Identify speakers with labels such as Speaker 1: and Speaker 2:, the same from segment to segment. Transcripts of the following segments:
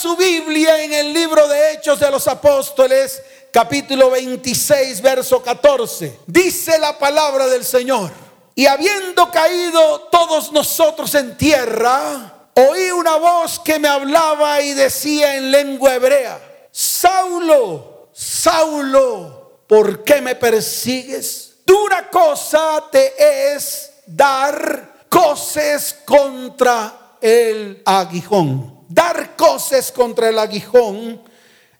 Speaker 1: su Biblia en el libro de Hechos de los Apóstoles, capítulo 26, verso 14. Dice la palabra del Señor. Y habiendo caído todos nosotros en tierra, oí una voz que me hablaba y decía en lengua hebrea, Saulo, Saulo, ¿por qué me persigues? Dura cosa te es dar coces contra el aguijón. Dar coces contra el aguijón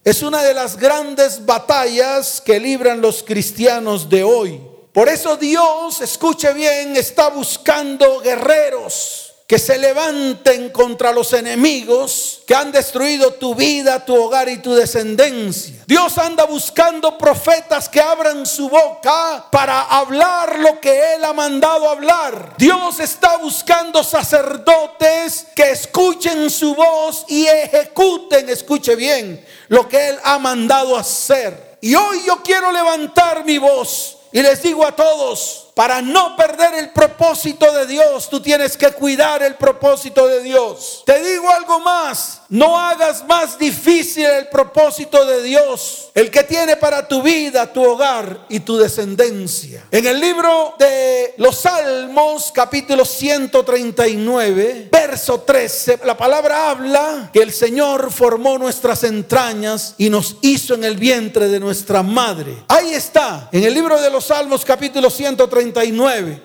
Speaker 1: es una de las grandes batallas que libran los cristianos de hoy. Por eso Dios, escuche bien, está buscando guerreros que se levanten contra los enemigos que han destruido tu vida, tu hogar y tu descendencia. Dios anda buscando profetas que abran su boca para hablar lo que Él ha mandado hablar. Dios está buscando sacerdotes que escuchen su voz y ejecuten, escuche bien, lo que Él ha mandado hacer. Y hoy yo quiero levantar mi voz y les digo a todos, para no perder el propósito de Dios, tú tienes que cuidar el propósito de Dios. Te digo algo más, no hagas más difícil el propósito de Dios, el que tiene para tu vida, tu hogar y tu descendencia. En el libro de los Salmos, capítulo 139, verso 13, la palabra habla que el Señor formó nuestras entrañas y nos hizo en el vientre de nuestra madre. Ahí está, en el libro de los Salmos, capítulo 139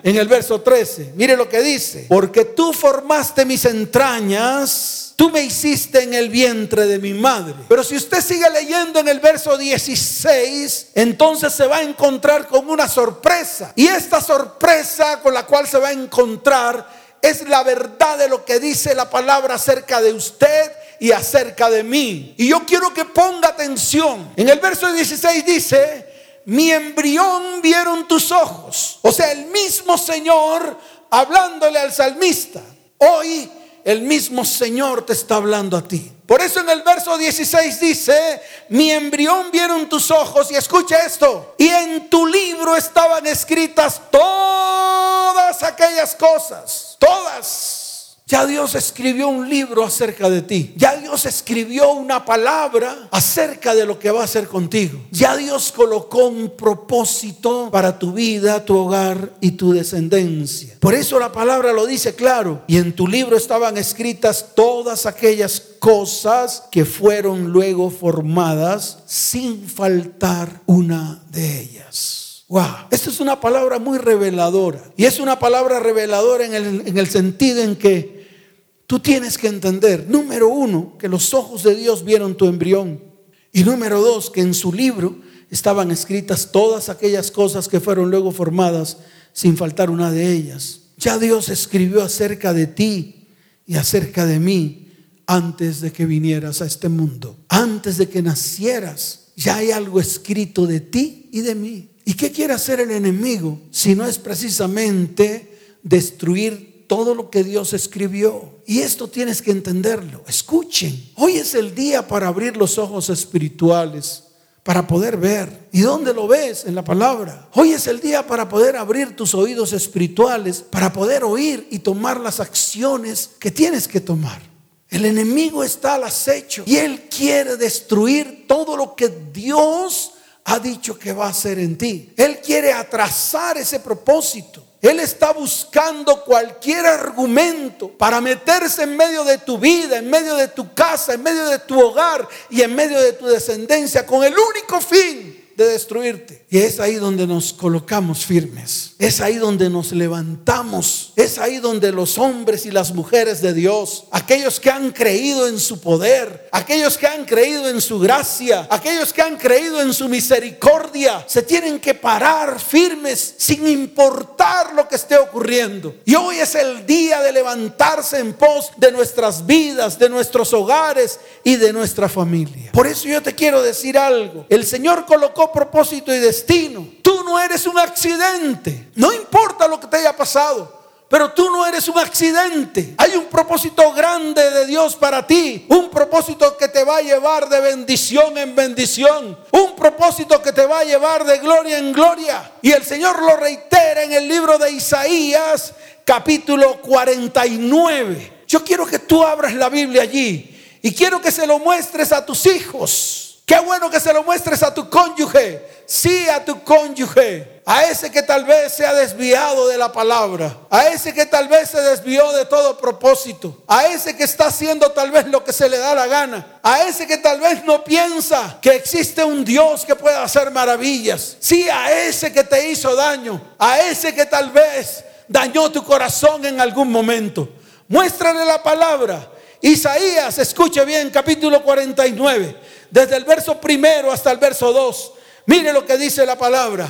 Speaker 1: en el verso 13. Mire lo que dice. Porque tú formaste mis entrañas, tú me hiciste en el vientre de mi madre. Pero si usted sigue leyendo en el verso 16, entonces se va a encontrar con una sorpresa. Y esta sorpresa con la cual se va a encontrar es la verdad de lo que dice la palabra acerca de usted y acerca de mí. Y yo quiero que ponga atención. En el verso 16 dice, mi embrión vieron tus ojos. O sea, el mismo Señor hablándole al salmista. Hoy el mismo Señor te está hablando a ti. Por eso en el verso 16 dice, mi embrión vieron tus ojos y escucha esto, y en tu libro estaban escritas todas aquellas cosas, todas ya Dios escribió un libro acerca de ti. Ya Dios escribió una palabra acerca de lo que va a hacer contigo. Ya Dios colocó un propósito para tu vida, tu hogar y tu descendencia. Por eso la palabra lo dice claro. Y en tu libro estaban escritas todas aquellas cosas que fueron luego formadas sin faltar una de ellas. Wow, esta es una palabra muy reveladora. Y es una palabra reveladora en el, en el sentido en que Tú tienes que entender, número uno, que los ojos de Dios vieron tu embrión. Y número dos, que en su libro estaban escritas todas aquellas cosas que fueron luego formadas sin faltar una de ellas. Ya Dios escribió acerca de ti y acerca de mí antes de que vinieras a este mundo. Antes de que nacieras, ya hay algo escrito de ti y de mí. ¿Y qué quiere hacer el enemigo si no es precisamente destruir todo lo que Dios escribió. Y esto tienes que entenderlo. Escuchen, hoy es el día para abrir los ojos espirituales, para poder ver. ¿Y dónde lo ves? En la palabra. Hoy es el día para poder abrir tus oídos espirituales, para poder oír y tomar las acciones que tienes que tomar. El enemigo está al acecho y él quiere destruir todo lo que Dios ha dicho que va a hacer en ti. Él quiere atrasar ese propósito. Él está buscando cualquier argumento para meterse en medio de tu vida, en medio de tu casa, en medio de tu hogar y en medio de tu descendencia con el único fin de destruirte. Y es ahí donde nos colocamos firmes. Es ahí donde nos levantamos. Es ahí donde los hombres y las mujeres de Dios, aquellos que han creído en su poder, aquellos que han creído en su gracia, aquellos que han creído en su misericordia, se tienen que parar firmes sin importar lo que esté ocurriendo. Y hoy es el día de levantarse en pos de nuestras vidas, de nuestros hogares y de nuestra familia. Por eso yo te quiero decir algo. El Señor colocó propósito y destino. Tú no eres un accidente. No importa lo que te haya pasado. Pero tú no eres un accidente. Hay un propósito grande de Dios para ti. Un propósito que te va a llevar de bendición en bendición. Un propósito que te va a llevar de gloria en gloria. Y el Señor lo reitera en el libro de Isaías capítulo 49. Yo quiero que tú abras la Biblia allí Y quiero que se lo muestres a tus hijos. Qué bueno que se lo muestres a tu cónyuge. Sí, a tu cónyuge. A ese que tal vez se ha desviado de la palabra. A ese que tal vez se desvió de todo propósito. A ese que está haciendo tal vez lo que se le da la gana. A ese que tal vez no piensa que existe un Dios que pueda hacer maravillas. Sí, a ese que te hizo daño. A ese que tal vez dañó tu corazón en algún momento. Muéstrale la palabra. Isaías, escuche bien, capítulo 49, desde el verso primero hasta el verso 2. Mire lo que dice la palabra.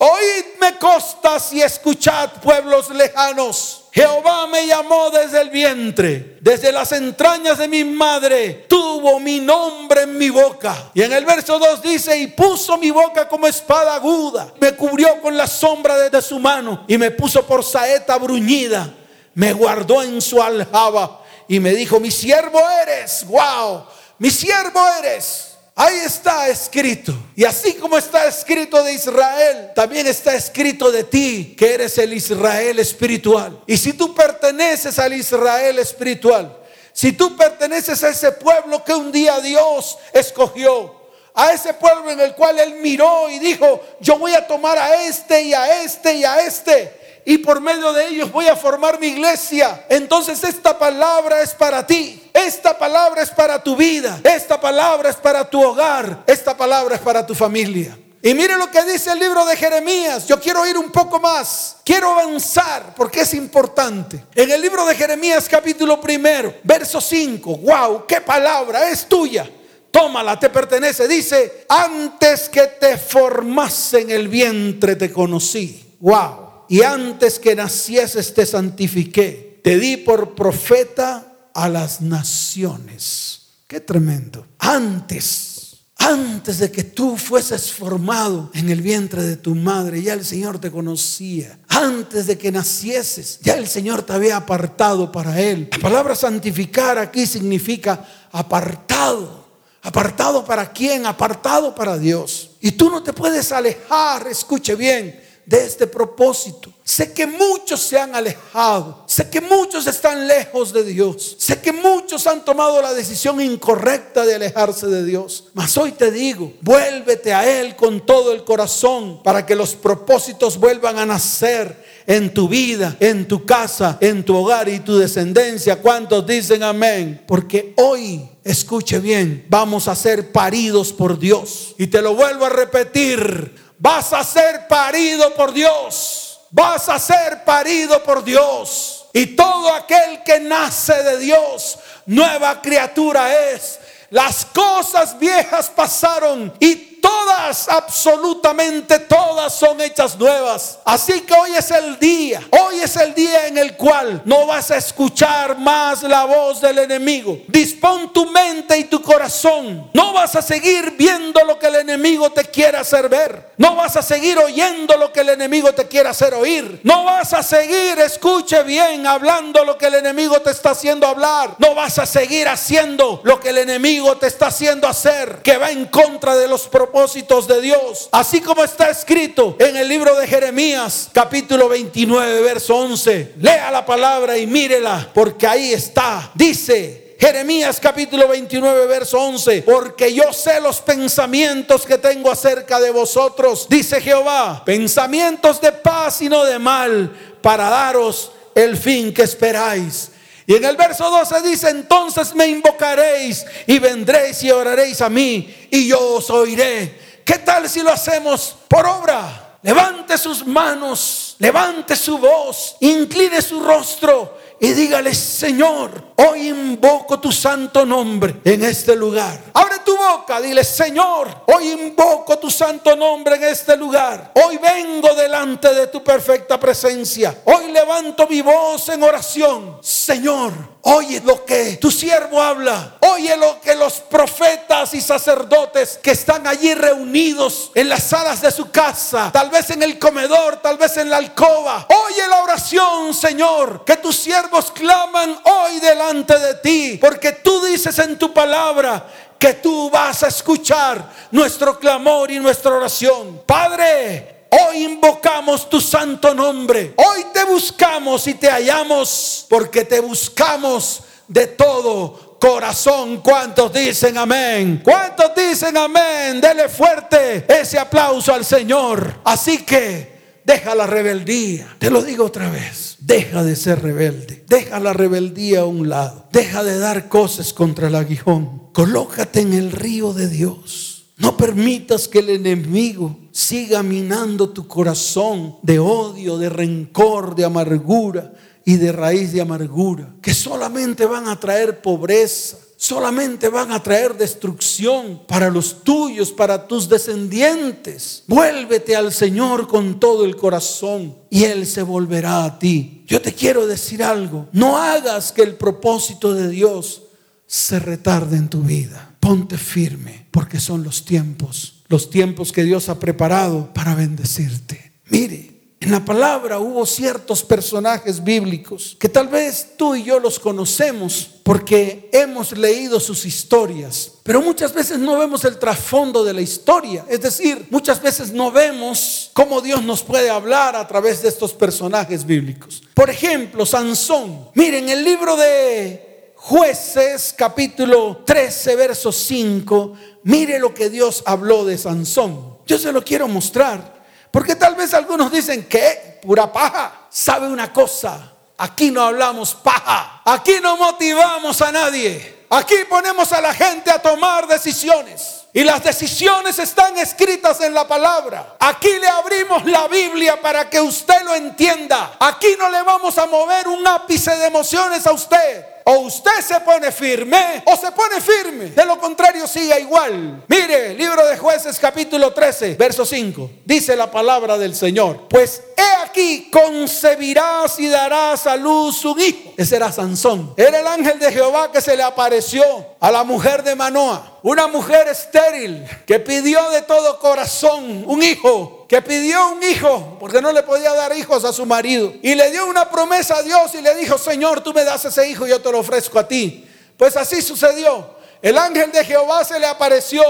Speaker 1: Oídme costas y escuchad pueblos lejanos. Jehová me llamó desde el vientre, desde las entrañas de mi madre, tuvo mi nombre en mi boca. Y en el verso 2 dice, y puso mi boca como espada aguda, me cubrió con la sombra de su mano y me puso por saeta bruñida, me guardó en su aljaba y me dijo, mi siervo eres, wow, mi siervo eres. Ahí está escrito. Y así como está escrito de Israel, también está escrito de ti, que eres el Israel espiritual. Y si tú perteneces al Israel espiritual, si tú perteneces a ese pueblo que un día Dios escogió, a ese pueblo en el cual Él miró y dijo, yo voy a tomar a este y a este y a este, y por medio de ellos voy a formar mi iglesia. Entonces esta palabra es para ti. Esta palabra es para tu vida. Esta palabra es para tu hogar. Esta palabra es para tu familia. Y mire lo que dice el libro de Jeremías. Yo quiero ir un poco más. Quiero avanzar porque es importante. En el libro de Jeremías capítulo primero, verso 5. Wow, qué palabra es tuya. Tómala, te pertenece. Dice, antes que te formase en el vientre te conocí. Wow. Y antes que nacieses te santifiqué. Te di por profeta a las naciones. Qué tremendo. Antes, antes de que tú fueses formado en el vientre de tu madre, ya el Señor te conocía. Antes de que nacieses, ya el Señor te había apartado para Él. La palabra santificar aquí significa apartado. ¿Apartado para quién? Apartado para Dios. Y tú no te puedes alejar, escuche bien, de este propósito. Sé que muchos se han alejado. Sé que muchos están lejos de Dios. Sé que muchos han tomado la decisión incorrecta de alejarse de Dios. Mas hoy te digo, vuélvete a Él con todo el corazón para que los propósitos vuelvan a nacer en tu vida, en tu casa, en tu hogar y tu descendencia. ¿Cuántos dicen amén? Porque hoy, escuche bien, vamos a ser paridos por Dios. Y te lo vuelvo a repetir, vas a ser parido por Dios vas a ser parido por Dios. Y todo aquel que nace de Dios, nueva criatura es. Las cosas viejas pasaron y todas, absolutamente todas son hechas nuevas. Así que hoy es el día, hoy es el día en el cual no vas a escuchar más la voz del enemigo. Dispón tu mente y tu corazón. No vas a seguir viendo lo que el enemigo te quiere hacer ver. No vas a seguir oyendo lo que el enemigo te quiere hacer oír. No vas a seguir, escuche bien, hablando lo que el enemigo te está haciendo hablar. No vas a seguir haciendo lo que el enemigo te está haciendo hacer, que va en contra de los propósitos propósitos de Dios. Así como está escrito en el libro de Jeremías, capítulo 29, verso 11. Lea la palabra y mírela, porque ahí está. Dice, Jeremías capítulo 29, verso 11, porque yo sé los pensamientos que tengo acerca de vosotros, dice Jehová, pensamientos de paz y no de mal, para daros el fin que esperáis. Y en el verso 12 dice, entonces me invocaréis y vendréis y oraréis a mí y yo os oiré. ¿Qué tal si lo hacemos por obra? Levante sus manos, levante su voz, incline su rostro y dígale, Señor, hoy invoco tu santo nombre en este lugar. Abre tu boca, dile, Señor, hoy invoco tu santo nombre en este lugar. Hoy vengo delante de tu perfecta presencia. Hoy levanto mi voz en oración. Señor, oye lo que tu siervo habla. Oye lo que los profetas y sacerdotes que están allí reunidos en las salas de su casa, tal vez en el comedor, tal vez en la alcoba. Oye la oración, Señor, que tus siervos claman hoy delante de ti, porque tú dices en tu palabra que tú vas a escuchar nuestro clamor y nuestra oración. Padre, Hoy invocamos tu santo nombre. Hoy te buscamos y te hallamos porque te buscamos de todo corazón. ¿Cuántos dicen amén? ¿Cuántos dicen amén? Dele fuerte ese aplauso al Señor. Así que deja la rebeldía. Te lo digo otra vez. Deja de ser rebelde. Deja la rebeldía a un lado. Deja de dar cosas contra el aguijón. Colócate en el río de Dios. No permitas que el enemigo siga minando tu corazón de odio, de rencor, de amargura y de raíz de amargura, que solamente van a traer pobreza, solamente van a traer destrucción para los tuyos, para tus descendientes. Vuélvete al Señor con todo el corazón y Él se volverá a ti. Yo te quiero decir algo, no hagas que el propósito de Dios se retarde en tu vida. Ponte firme porque son los tiempos, los tiempos que Dios ha preparado para bendecirte. Mire, en la palabra hubo ciertos personajes bíblicos que tal vez tú y yo los conocemos porque hemos leído sus historias, pero muchas veces no vemos el trasfondo de la historia. Es decir, muchas veces no vemos cómo Dios nos puede hablar a través de estos personajes bíblicos. Por ejemplo, Sansón. Miren, el libro de jueces capítulo 13, verso 5, mire lo que Dios habló de Sansón. Yo se lo quiero mostrar. Porque tal vez algunos dicen que pura paja. ¿Sabe una cosa? Aquí no hablamos paja. Aquí no motivamos a nadie. Aquí ponemos a la gente a tomar decisiones. Y las decisiones están escritas en la palabra. Aquí le abrimos la Biblia para que usted lo entienda. Aquí no le vamos a mover un ápice de emociones a usted. O usted se pone firme o se pone firme. De lo contrario, siga igual. Mire, libro de jueces capítulo 13, verso 5. Dice la palabra del Señor. Pues he aquí, concebirás y darás a luz un hijo. Ese era Sansón. Era el ángel de Jehová que se le apareció a la mujer de Manoa. Una mujer estéril que pidió de todo corazón un hijo que pidió un hijo porque no le podía dar hijos a su marido. Y le dio una promesa a Dios y le dijo, Señor, tú me das ese hijo y yo te lo ofrezco a ti. Pues así sucedió. El ángel de Jehová se le apareció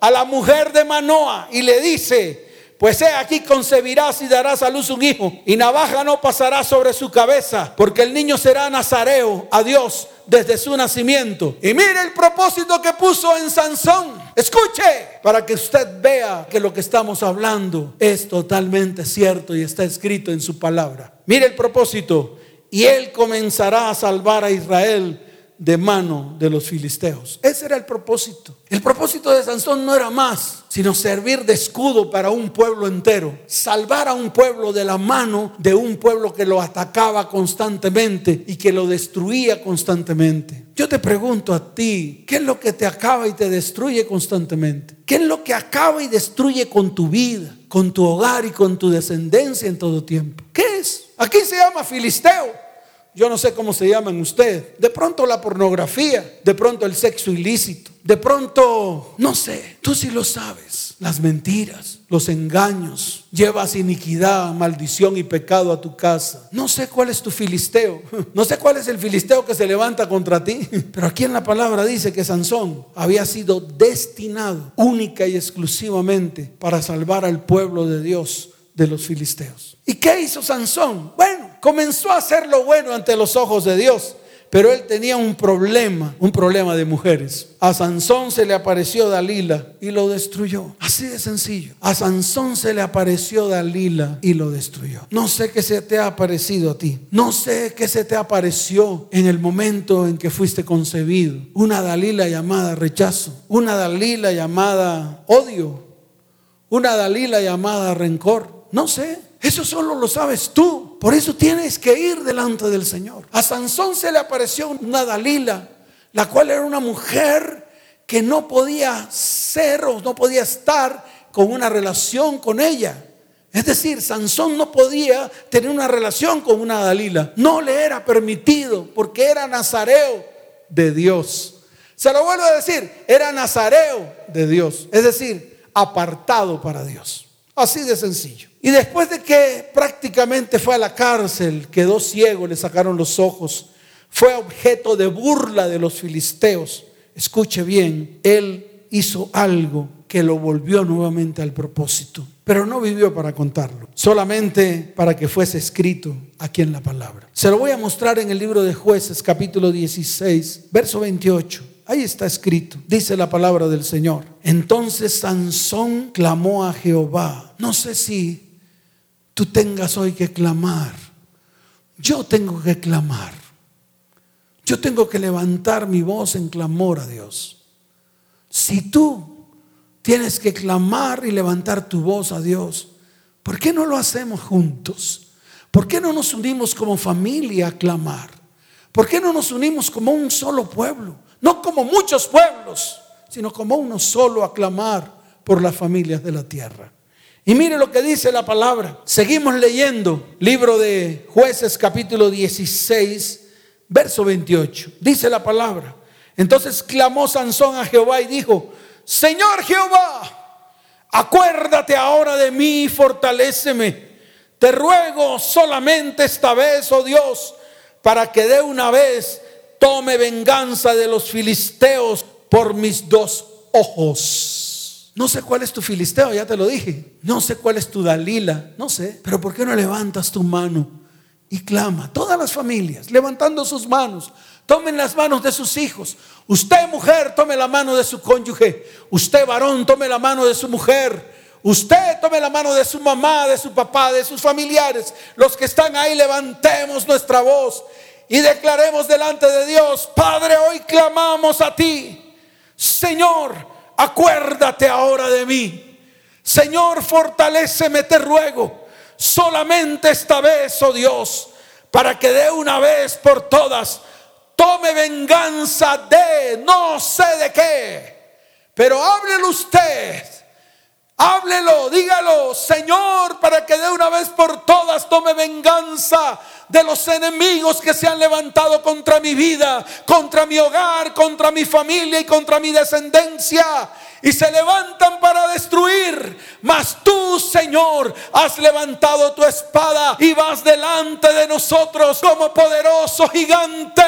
Speaker 1: a la mujer de Manoa y le dice, pues he aquí concebirás y darás a luz un hijo, y navaja no pasará sobre su cabeza, porque el niño será nazareo a Dios desde su nacimiento. Y mire el propósito que puso en Sansón. Escuche, para que usted vea que lo que estamos hablando es totalmente cierto y está escrito en su palabra. Mire el propósito. Y él comenzará a salvar a Israel de mano de los filisteos. Ese era el propósito. El propósito de Sansón no era más, sino servir de escudo para un pueblo entero, salvar a un pueblo de la mano de un pueblo que lo atacaba constantemente y que lo destruía constantemente. Yo te pregunto a ti, ¿qué es lo que te acaba y te destruye constantemente? ¿Qué es lo que acaba y destruye con tu vida, con tu hogar y con tu descendencia en todo tiempo? ¿Qué es? Aquí se llama filisteo. Yo no sé cómo se llaman usted. De pronto la pornografía, de pronto el sexo ilícito, de pronto, no sé, tú sí lo sabes. Las mentiras, los engaños, llevas iniquidad, maldición y pecado a tu casa. No sé cuál es tu filisteo, no sé cuál es el filisteo que se levanta contra ti, pero aquí en la palabra dice que Sansón había sido destinado única y exclusivamente para salvar al pueblo de Dios de los filisteos. ¿Y qué hizo Sansón? Bueno, comenzó a hacer lo bueno ante los ojos de Dios, pero él tenía un problema, un problema de mujeres. A Sansón se le apareció Dalila y lo destruyó. Así de sencillo. A Sansón se le apareció Dalila y lo destruyó. No sé qué se te ha aparecido a ti. No sé qué se te apareció en el momento en que fuiste concebido. Una Dalila llamada rechazo. Una Dalila llamada odio. Una Dalila llamada rencor. No sé. Eso solo lo sabes tú. Por eso tienes que ir delante del Señor. A Sansón se le apareció una Dalila, la cual era una mujer que no podía ser o no podía estar con una relación con ella. Es decir, Sansón no podía tener una relación con una Dalila. No le era permitido porque era nazareo de Dios. Se lo vuelvo a decir, era nazareo de Dios. Es decir, apartado para Dios. Así de sencillo. Y después de que prácticamente fue a la cárcel, quedó ciego, le sacaron los ojos, fue objeto de burla de los filisteos. Escuche bien, él hizo algo que lo volvió nuevamente al propósito. Pero no vivió para contarlo, solamente para que fuese escrito aquí en la palabra. Se lo voy a mostrar en el libro de jueces capítulo 16, verso 28. Ahí está escrito, dice la palabra del Señor. Entonces Sansón clamó a Jehová. No sé si tú tengas hoy que clamar. Yo tengo que clamar. Yo tengo que levantar mi voz en clamor a Dios. Si tú tienes que clamar y levantar tu voz a Dios, ¿por qué no lo hacemos juntos? ¿Por qué no nos unimos como familia a clamar? ¿Por qué no nos unimos como un solo pueblo? no como muchos pueblos, sino como uno solo a clamar por las familias de la tierra. Y mire lo que dice la palabra. Seguimos leyendo, libro de jueces capítulo 16, verso 28. Dice la palabra. Entonces clamó Sansón a Jehová y dijo, Señor Jehová, acuérdate ahora de mí y fortaléceme. Te ruego solamente esta vez, oh Dios, para que de una vez tome venganza de los filisteos por mis dos ojos. No sé cuál es tu filisteo, ya te lo dije. No sé cuál es tu Dalila, no sé. Pero ¿por qué no levantas tu mano y clama? Todas las familias, levantando sus manos. Tomen las manos de sus hijos. Usted mujer, tome la mano de su cónyuge. Usted varón, tome la mano de su mujer. Usted tome la mano de su mamá, de su papá, de sus familiares. Los que están ahí, levantemos nuestra voz y declaremos delante de Dios, Padre, hoy clamamos a ti. Señor, acuérdate ahora de mí. Señor, fortaléceme, te ruego, solamente esta vez, oh Dios, para que de una vez por todas tome venganza de no sé de qué. Pero háblelo usted. Háblelo, dígalo, Señor, para que de una vez por todas tome venganza de los enemigos que se han levantado contra mi vida, contra mi hogar, contra mi familia y contra mi descendencia. Y se levantan para destruir. Mas tú, Señor, has levantado tu espada y vas delante de nosotros como poderoso gigante.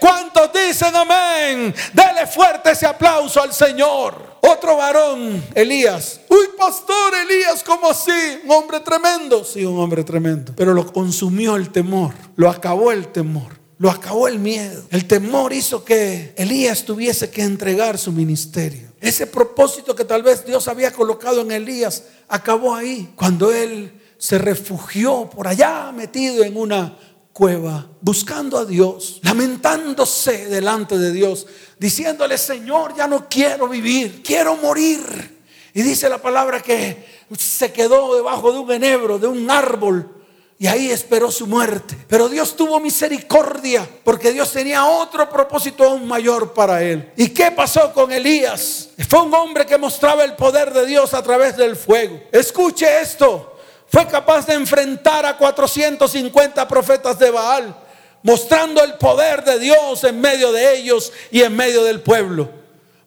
Speaker 1: ¿Cuántos dicen amén? Dele fuerte ese aplauso al Señor. Otro varón, Elías. Uy, pastor Elías, ¿cómo así? Un hombre tremendo. Sí, un hombre tremendo. Pero lo consumió el temor. Lo acabó el temor. Lo acabó el miedo. El temor hizo que Elías tuviese que entregar su ministerio. Ese propósito que tal vez Dios había colocado en Elías acabó ahí. Cuando él se refugió por allá metido en una cueva, buscando a Dios, lamentándose delante de Dios, diciéndole, Señor, ya no quiero vivir, quiero morir. Y dice la palabra que se quedó debajo de un enebro, de un árbol, y ahí esperó su muerte. Pero Dios tuvo misericordia porque Dios tenía otro propósito aún mayor para él. ¿Y qué pasó con Elías? Fue un hombre que mostraba el poder de Dios a través del fuego. Escuche esto. Fue capaz de enfrentar a 450 profetas de Baal mostrando el poder de Dios en medio de ellos y en medio del pueblo.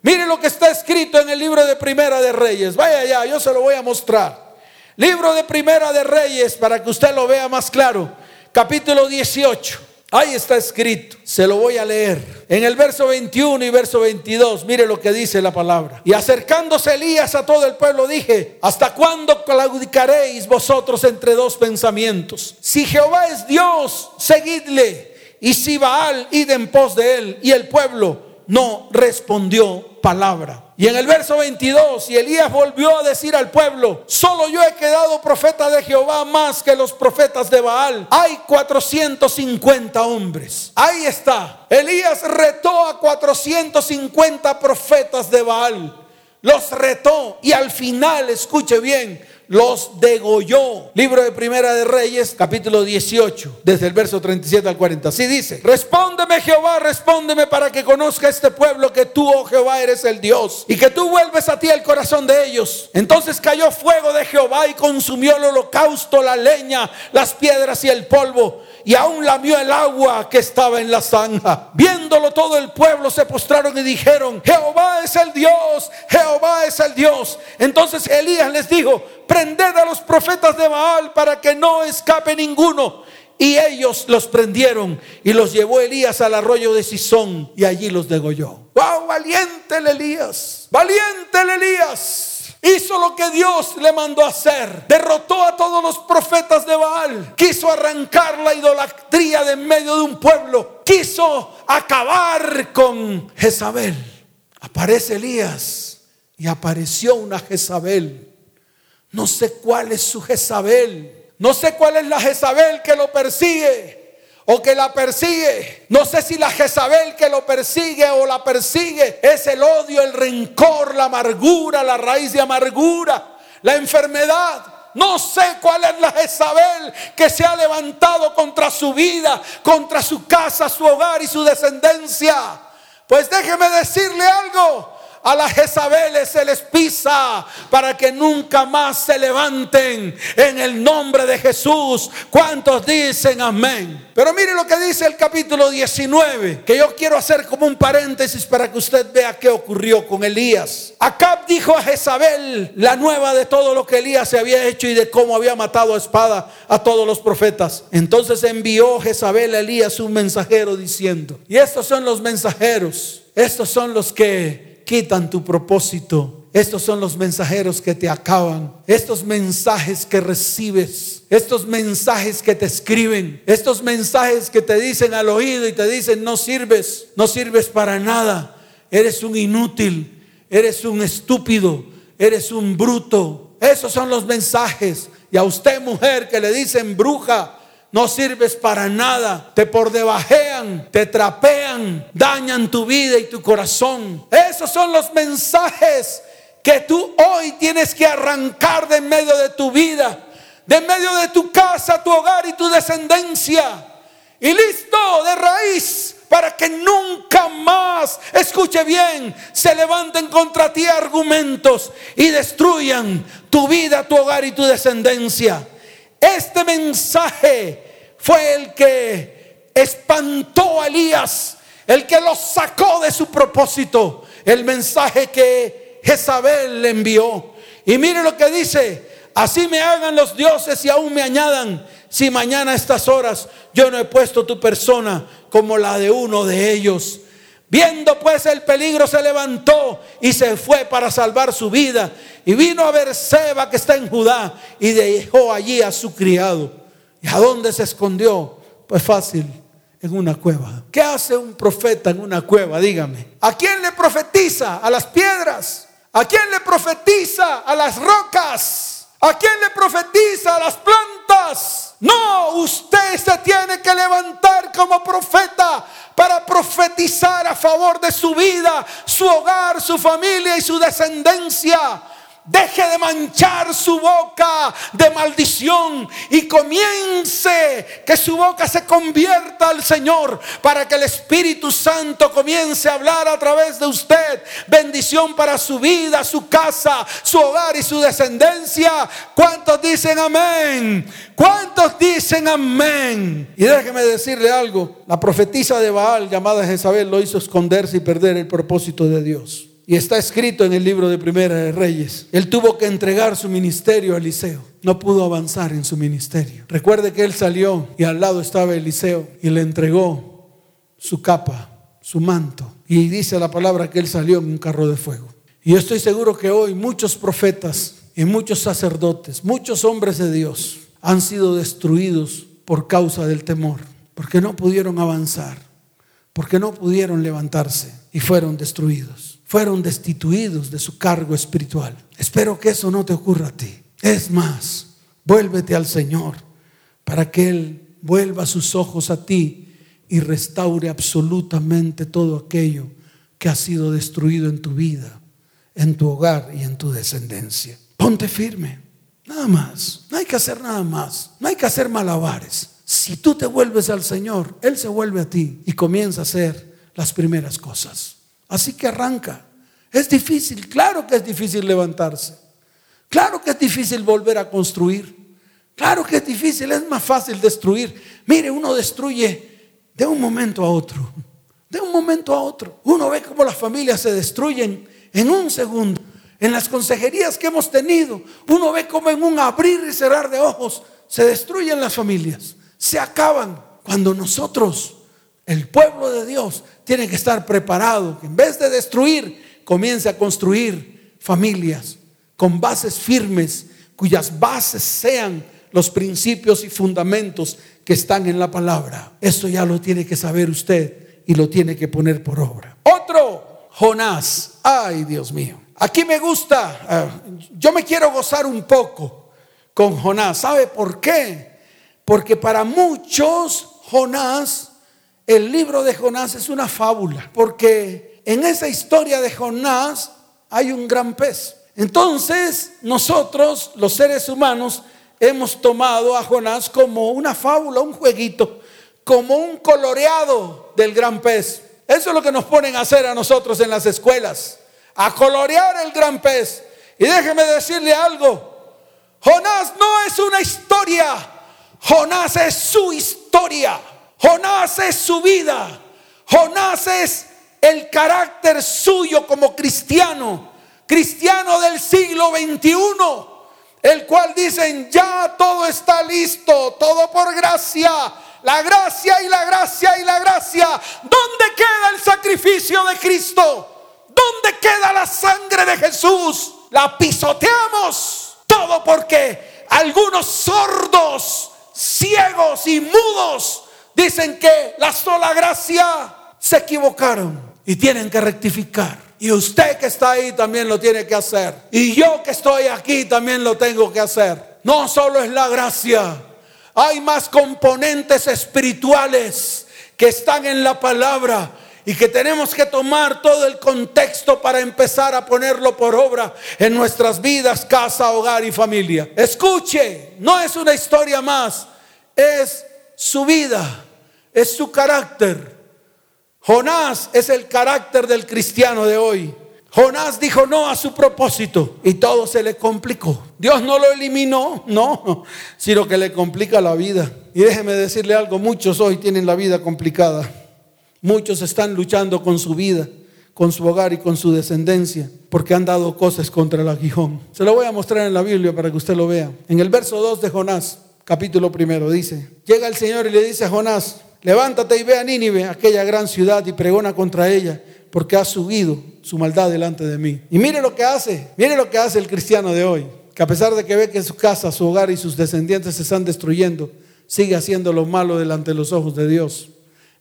Speaker 1: Mire lo que está escrito en el libro de Primera de Reyes. Vaya allá, yo se lo voy a mostrar. Libro de Primera de Reyes, para que usted lo vea más claro. Capítulo 18. Ahí está escrito, se lo voy a leer. En el verso 21 y verso 22, mire lo que dice la palabra. Y acercándose Elías a todo el pueblo, dije, ¿hasta cuándo claudicaréis vosotros entre dos pensamientos? Si Jehová es Dios, seguidle. Y si Baal, id en pos de él. Y el pueblo no respondió palabra. Y en el verso 22, y Elías volvió a decir al pueblo, solo yo he quedado profeta de Jehová más que los profetas de Baal. Hay 450 hombres. Ahí está. Elías retó a 450 profetas de Baal. Los retó y al final, escuche bien, los degolló. Libro de Primera de Reyes, capítulo 18, desde el verso 37 al 40. Así dice, respóndeme Jehová, respóndeme para que conozca este pueblo que tú, oh Jehová, eres el Dios y que tú vuelves a ti el corazón de ellos. Entonces cayó fuego de Jehová y consumió el holocausto, la leña, las piedras y el polvo y aún lamió el agua que estaba en la zanja. Viéndolo todo el pueblo se postraron y dijeron, Jehová es el Dios, Jehová es el Dios. Entonces Elías les dijo, prended a los profetas de Baal para que no escape ninguno. Y ellos los prendieron y los llevó Elías al arroyo de Sison y allí los degolló. ¡Wow! Valiente el Elías, valiente el Elías. Hizo lo que Dios le mandó hacer. Derrotó a todos los profetas de Baal. Quiso arrancar la idolatría de en medio de un pueblo. Quiso acabar con Jezabel. Aparece Elías y apareció una Jezabel. No sé cuál es su Jezabel. No sé cuál es la Jezabel que lo persigue o que la persigue. No sé si la Jezabel que lo persigue o la persigue es el odio, el rencor, la amargura, la raíz de amargura, la enfermedad. No sé cuál es la Jezabel que se ha levantado contra su vida, contra su casa, su hogar y su descendencia. Pues déjeme decirle algo a las Jezabeles se les pisa para que nunca más se levanten en el nombre de Jesús. ¿Cuántos dicen amén? Pero mire lo que dice el capítulo 19, que yo quiero hacer como un paréntesis para que usted vea qué ocurrió con Elías. Acab dijo a Jezabel la nueva de todo lo que Elías se había hecho y de cómo había matado a espada a todos los profetas. Entonces envió Jezabel a Elías un mensajero diciendo, y estos son los mensajeros, estos son los que quitan tu propósito. Estos son los mensajeros que te acaban. Estos mensajes que recibes. Estos mensajes que te escriben. Estos mensajes que te dicen al oído y te dicen no sirves. No sirves para nada. Eres un inútil. Eres un estúpido. Eres un bruto. Esos son los mensajes. Y a usted mujer que le dicen bruja no sirves para nada, te por debajean, te trapean, dañan tu vida y tu corazón. Esos son los mensajes que tú hoy tienes que arrancar de medio de tu vida, de medio de tu casa, tu hogar y tu descendencia. Y listo, de raíz, para que nunca más, escuche bien, se levanten contra ti argumentos y destruyan tu vida, tu hogar y tu descendencia. Este mensaje fue el que espantó a Elías, el que lo sacó de su propósito, el mensaje que Jezabel le envió. Y mire lo que dice, así me hagan los dioses y aún me añadan, si mañana a estas horas yo no he puesto tu persona como la de uno de ellos. Viendo pues el peligro se levantó y se fue para salvar su vida. Y vino a ver Seba que está en Judá y dejó allí a su criado. ¿Y a dónde se escondió? Pues fácil, en una cueva. ¿Qué hace un profeta en una cueva? Dígame. ¿A quién le profetiza? A las piedras. ¿A quién le profetiza? A las rocas. ¿A quién le profetiza? A las plantas. No, usted se tiene que levantar como profeta para profetizar a favor de su vida, su hogar, su familia y su descendencia. Deje de manchar su boca de maldición y comience que su boca se convierta al Señor para que el Espíritu Santo comience a hablar a través de usted. Bendición para su vida, su casa, su hogar y su descendencia. ¿Cuántos dicen amén? ¿Cuántos dicen amén? Y déjeme decirle algo. La profetisa de Baal llamada Jezabel lo hizo esconderse y perder el propósito de Dios. Y está escrito en el libro de Primera de Reyes. Él tuvo que entregar su ministerio a Eliseo. No pudo avanzar en su ministerio. Recuerde que él salió y al lado estaba Eliseo y le entregó su capa, su manto. Y dice la palabra que él salió en un carro de fuego. Y yo estoy seguro que hoy muchos profetas y muchos sacerdotes, muchos hombres de Dios han sido destruidos por causa del temor, porque no pudieron avanzar, porque no pudieron levantarse y fueron destruidos fueron destituidos de su cargo espiritual. Espero que eso no te ocurra a ti. Es más, vuélvete al Señor para que Él vuelva sus ojos a ti y restaure absolutamente todo aquello que ha sido destruido en tu vida, en tu hogar y en tu descendencia. Ponte firme, nada más. No hay que hacer nada más. No hay que hacer malabares. Si tú te vuelves al Señor, Él se vuelve a ti y comienza a hacer las primeras cosas. Así que arranca. Es difícil, claro que es difícil levantarse. Claro que es difícil volver a construir. Claro que es difícil, es más fácil destruir. Mire, uno destruye de un momento a otro. De un momento a otro. Uno ve cómo las familias se destruyen en un segundo. En las consejerías que hemos tenido, uno ve cómo en un abrir y cerrar de ojos se destruyen las familias. Se acaban. Cuando nosotros, el pueblo de Dios, tiene que estar preparado. Que en vez de destruir, comience a construir familias, con bases firmes, cuyas bases sean los principios y fundamentos que están en la palabra. Eso ya lo tiene que saber usted y lo tiene que poner por obra. Otro, Jonás. Ay, Dios mío. Aquí me gusta, ah, yo me quiero gozar un poco con Jonás. ¿Sabe por qué? Porque para muchos Jonás, el libro de Jonás es una fábula. Porque en esa historia de Jonás hay un gran pez. Entonces nosotros, los seres humanos, hemos tomado a Jonás como una fábula, un jueguito, como un coloreado del gran pez. Eso es lo que nos ponen a hacer a nosotros en las escuelas, a colorear el gran pez. Y déjeme decirle algo, Jonás no es una historia, Jonás es su historia, Jonás es su vida, Jonás es el carácter suyo como cristiano, cristiano del siglo XXI el cual dicen, ya todo está listo, todo por gracia, la gracia y la gracia y la gracia. ¿Dónde queda el sacrificio de Cristo? ¿Dónde queda la sangre de Jesús? La pisoteamos. Todo porque algunos sordos, ciegos y mudos dicen que la sola gracia se equivocaron y tienen que rectificar. Y usted que está ahí también lo tiene que hacer. Y yo que estoy aquí también lo tengo que hacer. No solo es la gracia, hay más componentes espirituales que están en la palabra y que tenemos que tomar todo el contexto para empezar a ponerlo por obra en nuestras vidas, casa, hogar y familia. Escuche, no es una historia más, es su vida, es su carácter, Jonás es el carácter del cristiano de hoy. Jonás dijo no a su propósito y todo se le complicó. Dios no lo eliminó, no, sino que le complica la vida. Y déjeme decirle algo, muchos hoy tienen la vida complicada. Muchos están luchando con su vida, con su hogar y con su descendencia, porque han dado cosas contra el aguijón. Se lo voy a mostrar en la Biblia para que usted lo vea. En el verso 2 de Jonás, capítulo primero, dice, llega el Señor y le dice a Jonás, levántate y ve a Nínive, aquella gran ciudad, y pregona contra ella, porque ha subido su maldad delante de mí. Y mire lo que hace, mire lo que hace el cristiano de hoy, que a pesar de que ve que su casa, su hogar y sus descendientes se están destruyendo, sigue haciendo lo malo delante de los ojos de Dios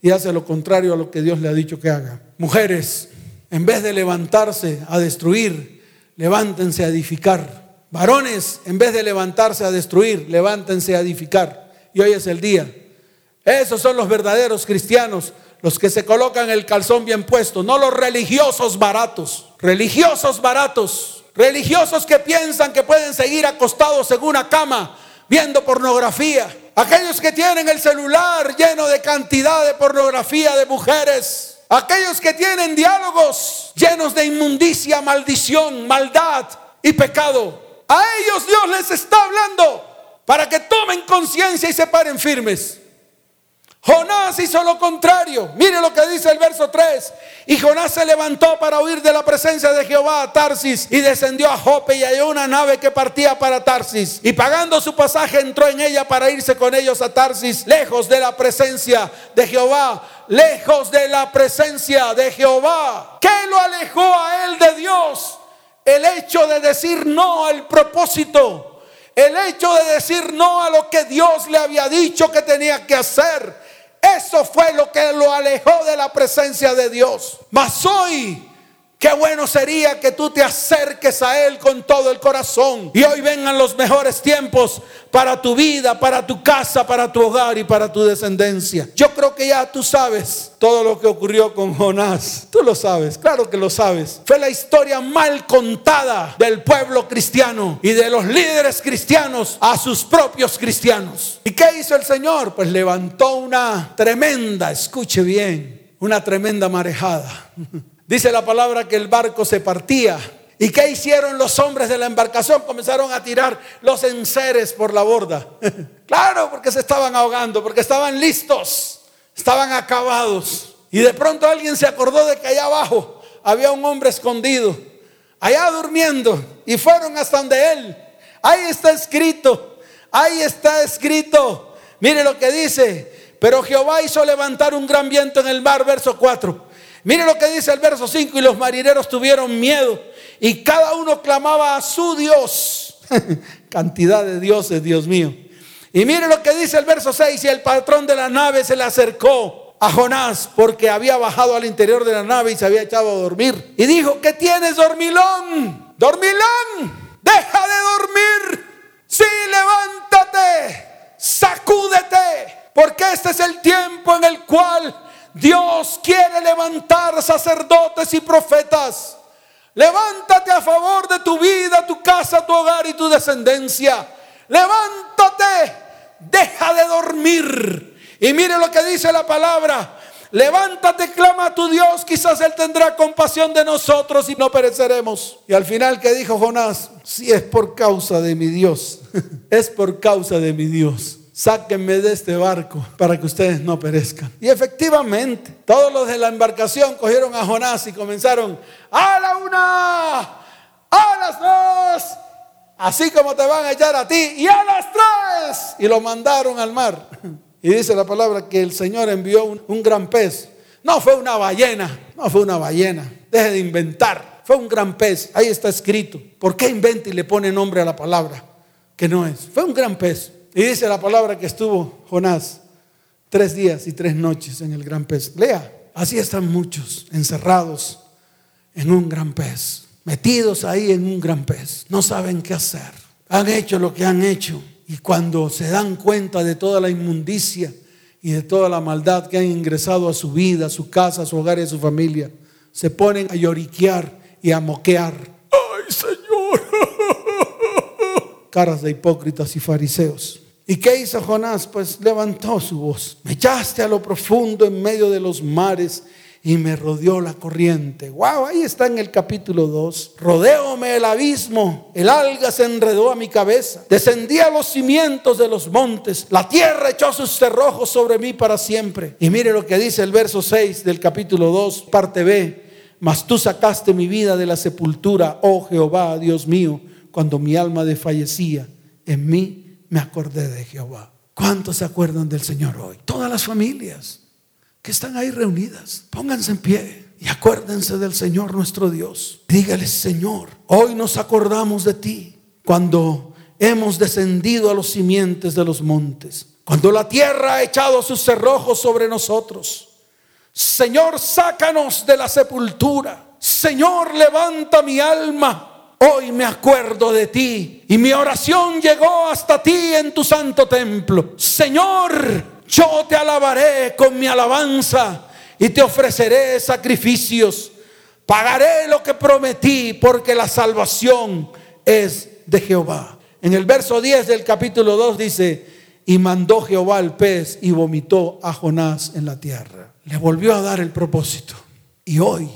Speaker 1: y hace lo contrario a lo que Dios le ha dicho que haga. Mujeres, en vez de levantarse a destruir, levántense a edificar. Varones, en vez de levantarse a destruir, levántense a edificar. Y hoy es el día. Esos son los verdaderos cristianos, los que se colocan el calzón bien puesto, no los religiosos baratos, religiosos baratos, religiosos que piensan que pueden seguir acostados en una cama viendo pornografía, aquellos que tienen el celular lleno de cantidad de pornografía de mujeres, aquellos que tienen diálogos llenos de inmundicia, maldición, maldad y pecado. A ellos Dios les está hablando para que tomen conciencia y se paren firmes. Jonás hizo lo contrario. Mire lo que dice el verso 3. Y Jonás se levantó para huir de la presencia de Jehová a Tarsis y descendió a Jope y halló una nave que partía para Tarsis. Y pagando su pasaje entró en ella para irse con ellos a Tarsis, lejos de la presencia de Jehová, lejos de la presencia de Jehová. ¿Qué lo alejó a él de Dios? El hecho de decir no al propósito. El hecho de decir no a lo que Dios le había dicho que tenía que hacer. Eso fue lo que lo alejó de la presencia de Dios. Mas hoy Qué bueno sería que tú te acerques a Él con todo el corazón. Y hoy vengan los mejores tiempos para tu vida, para tu casa, para tu hogar y para tu descendencia. Yo creo que ya tú sabes todo lo que ocurrió con Jonás. Tú lo sabes, claro que lo sabes. Fue la historia mal contada del pueblo cristiano y de los líderes cristianos a sus propios cristianos. ¿Y qué hizo el Señor? Pues levantó una tremenda, escuche bien, una tremenda marejada. Dice la palabra que el barco se partía. ¿Y qué hicieron los hombres de la embarcación? Comenzaron a tirar los enseres por la borda. claro, porque se estaban ahogando, porque estaban listos, estaban acabados. Y de pronto alguien se acordó de que allá abajo había un hombre escondido, allá durmiendo, y fueron hasta donde él. Ahí está escrito, ahí está escrito. Mire lo que dice, pero Jehová hizo levantar un gran viento en el mar, verso 4 Mire lo que dice el verso 5, y los marineros tuvieron miedo y cada uno clamaba a su Dios. Cantidad de dioses, Dios mío. Y mire lo que dice el verso 6, y el patrón de la nave se le acercó a Jonás porque había bajado al interior de la nave y se había echado a dormir. Y dijo, ¿qué tienes, dormilón? Dormilón, deja de dormir. Sí, levántate, sacúdete, porque este es el tiempo en el cual Dios quiere levantar sacerdotes y profetas. Levántate a favor de tu vida, tu casa, tu hogar y tu descendencia. Levántate, deja de dormir. Y mire lo que dice la palabra. Levántate, clama a tu Dios, quizás Él tendrá compasión de nosotros y no pereceremos. Y al final que dijo Jonás, si es por causa de mi Dios, es por causa de mi Dios sáquenme de este barco para que ustedes no perezcan. Y efectivamente, todos los de la embarcación cogieron a Jonás y comenzaron, a la una, a las dos, así como te van a echar a ti, y a las tres. Y lo mandaron al mar. Y dice la palabra que el Señor envió un, gran pez. No fue una ballena, no fue una ballena. Deje de inventar. Fue un gran pez. Ahí está escrito. ¿Por qué inventa y le pone nombre a la palabra? Que no es. Fue un gran pez. Y dice la palabra que estuvo Jonás tres días y tres noches en el gran pez. Lea, así están muchos encerrados en un gran pez, metidos ahí en un gran pez. No saben qué hacer. Han hecho lo que han hecho. Y cuando se dan cuenta de toda la inmundicia y de toda la maldad que han ingresado a su vida, a su casa, a su hogar y a su familia, se ponen a lloriquear y a moquear. ¡Ay, Señor! Caras de hipócritas y fariseos. ¿Y qué hizo Jonás? Pues levantó su voz. Me echaste a lo profundo en medio de los mares y me rodeó la corriente. Wow, ahí está en el capítulo 2. Rodeóme el abismo, el alga se enredó a mi cabeza, descendí a los cimientos de los montes, la tierra echó sus cerrojos sobre mí para siempre. Y mire lo que dice el verso 6 del capítulo 2, parte B. Mas tú sacaste mi vida de la sepultura, oh Jehová, Dios mío, cuando mi alma desfallecía en mí me acordé de Jehová. ¿Cuántos se acuerdan del Señor hoy? Todas las familias que están ahí reunidas, pónganse en pie y acuérdense del Señor nuestro Dios. Dígale, Señor, hoy nos acordamos de ti cuando hemos descendido a los simientes de los montes, cuando la tierra ha echado sus cerrojos sobre nosotros. Señor, sácanos de la sepultura. Señor, levanta mi alma Hoy me acuerdo de ti y mi oración llegó hasta ti en tu santo templo. Señor, yo te alabaré con mi alabanza y te ofreceré sacrificios. Pagaré lo que prometí porque la salvación es de Jehová. En el verso 10 del capítulo 2 dice, y mandó Jehová al pez y vomitó a Jonás en la tierra. Le volvió a dar el propósito. Y hoy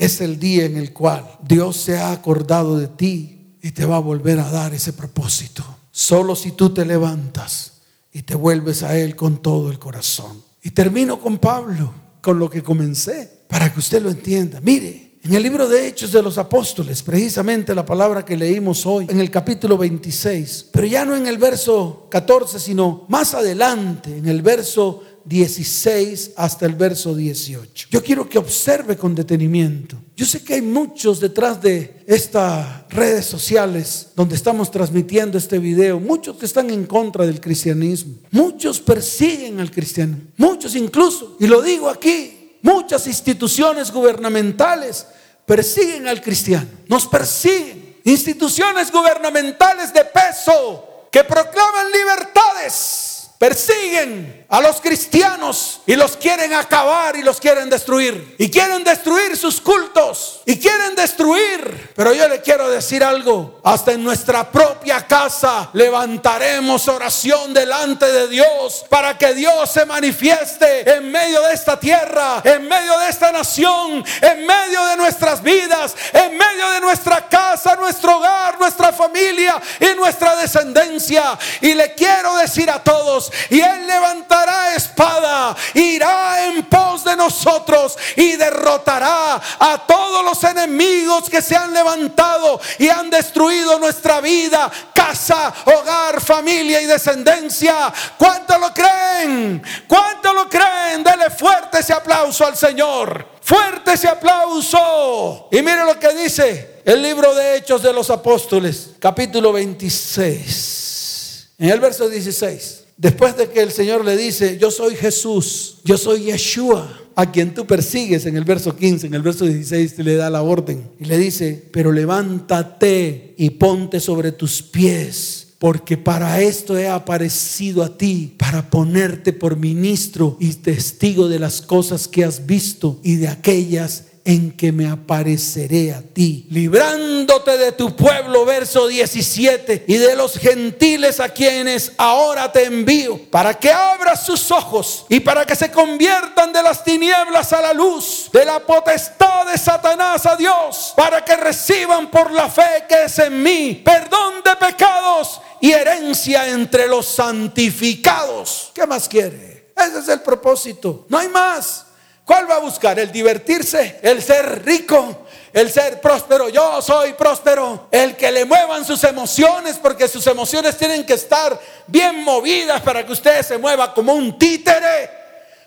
Speaker 1: es el día en el cual Dios se ha acordado de ti y te va a volver a dar ese propósito. Solo si tú te levantas y te vuelves a Él con todo el corazón. Y termino con Pablo, con lo que comencé, para que usted lo entienda. Mire, en el libro de Hechos de los Apóstoles, precisamente la palabra que leímos hoy, en el capítulo 26, pero ya no en el verso 14, sino más adelante, en el verso 16 hasta el verso 18. Yo quiero que observe con detenimiento. Yo sé que hay muchos detrás de estas redes sociales donde estamos transmitiendo este video, muchos que están en contra del cristianismo, muchos persiguen al cristiano, muchos incluso, y lo digo aquí, muchas instituciones gubernamentales persiguen al cristiano, nos persiguen, instituciones gubernamentales de peso que proclaman libertades persiguen a los cristianos y los quieren acabar y los quieren destruir. Y quieren destruir sus cultos y quieren destruir. Pero yo le quiero decir algo, hasta en nuestra propia casa levantaremos oración delante de Dios para que Dios se manifieste en medio de esta tierra, en medio de esta nación, en medio de nuestras vidas, en medio de nuestra casa, nuestro hogar, nuestra familia y nuestra descendencia. Y le quiero decir a todos, y Él levantará espada, irá en pos de nosotros y derrotará a todos los enemigos que se han levantado y han destruido nuestra vida, casa, hogar, familia y descendencia. ¿Cuánto lo creen? ¿Cuánto lo creen? Dele fuerte ese aplauso al Señor. Fuerte ese aplauso. Y mire lo que dice el libro de Hechos de los Apóstoles, capítulo 26, en el verso 16. Después de que el Señor le dice, yo soy Jesús, yo soy Yeshua, a quien tú persigues en el verso 15, en el verso 16 le da la orden. Y le dice, pero levántate y ponte sobre tus pies porque para esto he aparecido a ti, para ponerte por ministro y testigo de las cosas que has visto y de aquellas en que me apareceré a ti, librándote de tu pueblo, verso 17, y de los gentiles a quienes ahora te envío, para que abras sus ojos y para que se conviertan de las tinieblas a la luz, de la potestad de Satanás a Dios, para que reciban por la fe que es en mí perdón de pecados y herencia entre los santificados. ¿Qué más quiere? Ese es el propósito. No hay más. ¿Cuál va a buscar? ¿El divertirse? ¿El ser rico? ¿El ser próspero? Yo soy próspero. El que le muevan sus emociones porque sus emociones tienen que estar bien movidas para que usted se mueva como un títere.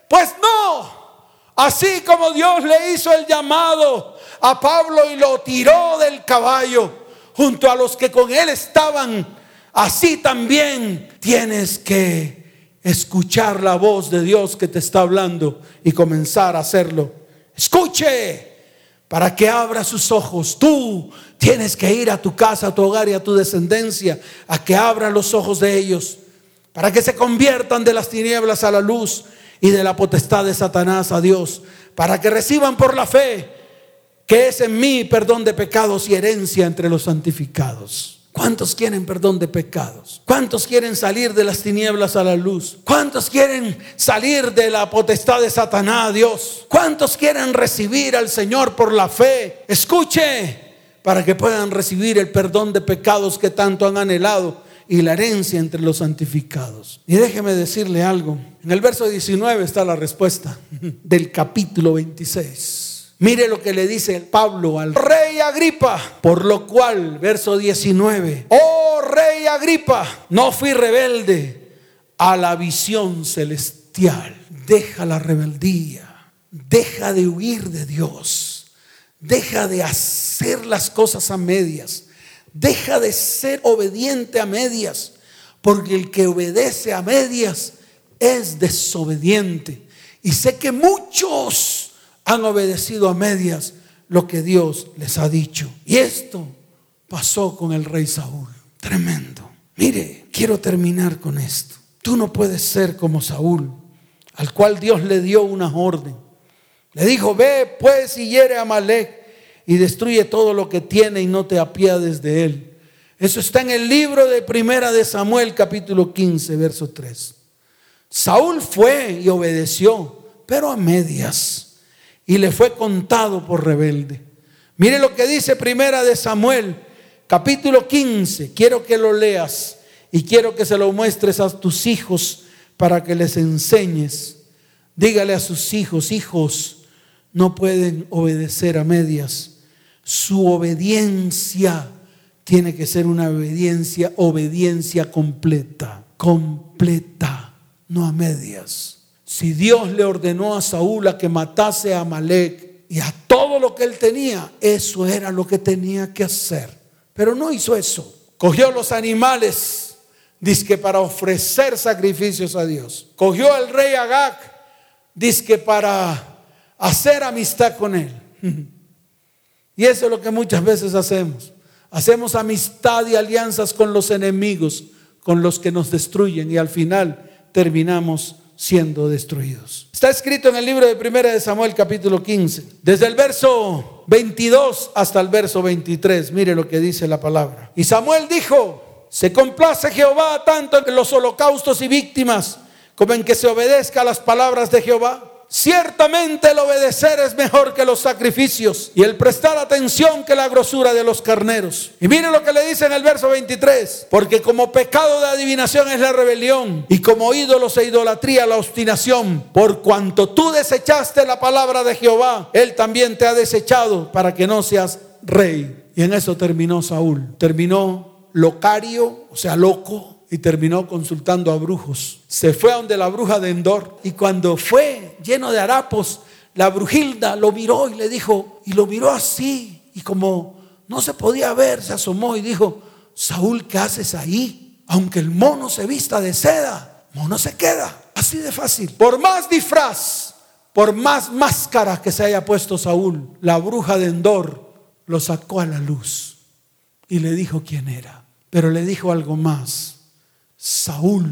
Speaker 1: Pues no. Así como Dios le hizo el llamado a Pablo y lo tiró del caballo junto a los que con él estaban, así también tienes que escuchar la voz de Dios que te está hablando y comenzar a hacerlo. Escuche para que abra sus ojos. Tú tienes que ir a tu casa, a tu hogar y a tu descendencia a que abra los ojos de ellos, para que se conviertan de las tinieblas a la luz y de la potestad de Satanás a Dios, para que reciban por la fe que es en mí perdón de pecados y herencia entre los santificados. ¿Cuántos quieren perdón de pecados? ¿Cuántos quieren salir de las tinieblas a la luz? ¿Cuántos quieren salir de la potestad de Satanás, Dios? ¿Cuántos quieren recibir al Señor por la fe? Escuche para que puedan recibir el perdón de pecados que tanto han anhelado y la herencia entre los santificados. Y déjeme decirle algo. En el verso 19 está la respuesta del capítulo 26. Mire lo que le dice Pablo al rey Agripa, por lo cual, verso 19, oh rey Agripa, no fui rebelde a la visión celestial. Deja la rebeldía, deja de huir de Dios, deja de hacer las cosas a medias, deja de ser obediente a medias, porque el que obedece a medias es desobediente. Y sé que muchos han obedecido a medias lo que Dios les ha dicho. Y esto pasó con el rey Saúl. Tremendo. Mire, quiero terminar con esto. Tú no puedes ser como Saúl, al cual Dios le dio una orden. Le dijo, ve pues y hiere a Malek y destruye todo lo que tiene y no te apiades de él. Eso está en el libro de Primera de Samuel, capítulo 15, verso 3. Saúl fue y obedeció, pero a medias y le fue contado por rebelde. Mire lo que dice Primera de Samuel, capítulo 15. Quiero que lo leas y quiero que se lo muestres a tus hijos para que les enseñes. Dígale a sus hijos, hijos, no pueden obedecer a medias. Su obediencia tiene que ser una obediencia, obediencia completa, completa, no a medias. Si Dios le ordenó a Saúl a que matase a Amalek y a todo lo que él tenía, eso era lo que tenía que hacer. Pero no hizo eso. Cogió los animales, que para ofrecer sacrificios a Dios. Cogió al rey Agag, que para hacer amistad con él. Y eso es lo que muchas veces hacemos. Hacemos amistad y alianzas con los enemigos, con los que nos destruyen y al final terminamos siendo destruidos. Está escrito en el libro de Primera de Samuel capítulo 15, desde el verso 22 hasta el verso 23. Mire lo que dice la palabra. Y Samuel dijo, se complace Jehová tanto en los holocaustos y víctimas como en que se obedezca a las palabras de Jehová. Ciertamente el obedecer es mejor que los sacrificios y el prestar atención que la grosura de los carneros. Y mire lo que le dice en el verso 23, porque como pecado de adivinación es la rebelión y como ídolos e idolatría la obstinación, por cuanto tú desechaste la palabra de Jehová, él también te ha desechado para que no seas rey. Y en eso terminó Saúl, terminó locario, o sea, loco, y terminó consultando a brujos. Se fue a donde la bruja de Endor y cuando fue lleno de harapos, la brujilda lo miró y le dijo, y lo miró así, y como no se podía ver, se asomó y dijo, Saúl, ¿qué haces ahí? Aunque el mono se vista de seda, mono se queda. Así de fácil. Por más disfraz, por más máscara que se haya puesto Saúl, la bruja de Endor lo sacó a la luz y le dijo quién era. Pero le dijo algo más. Saúl,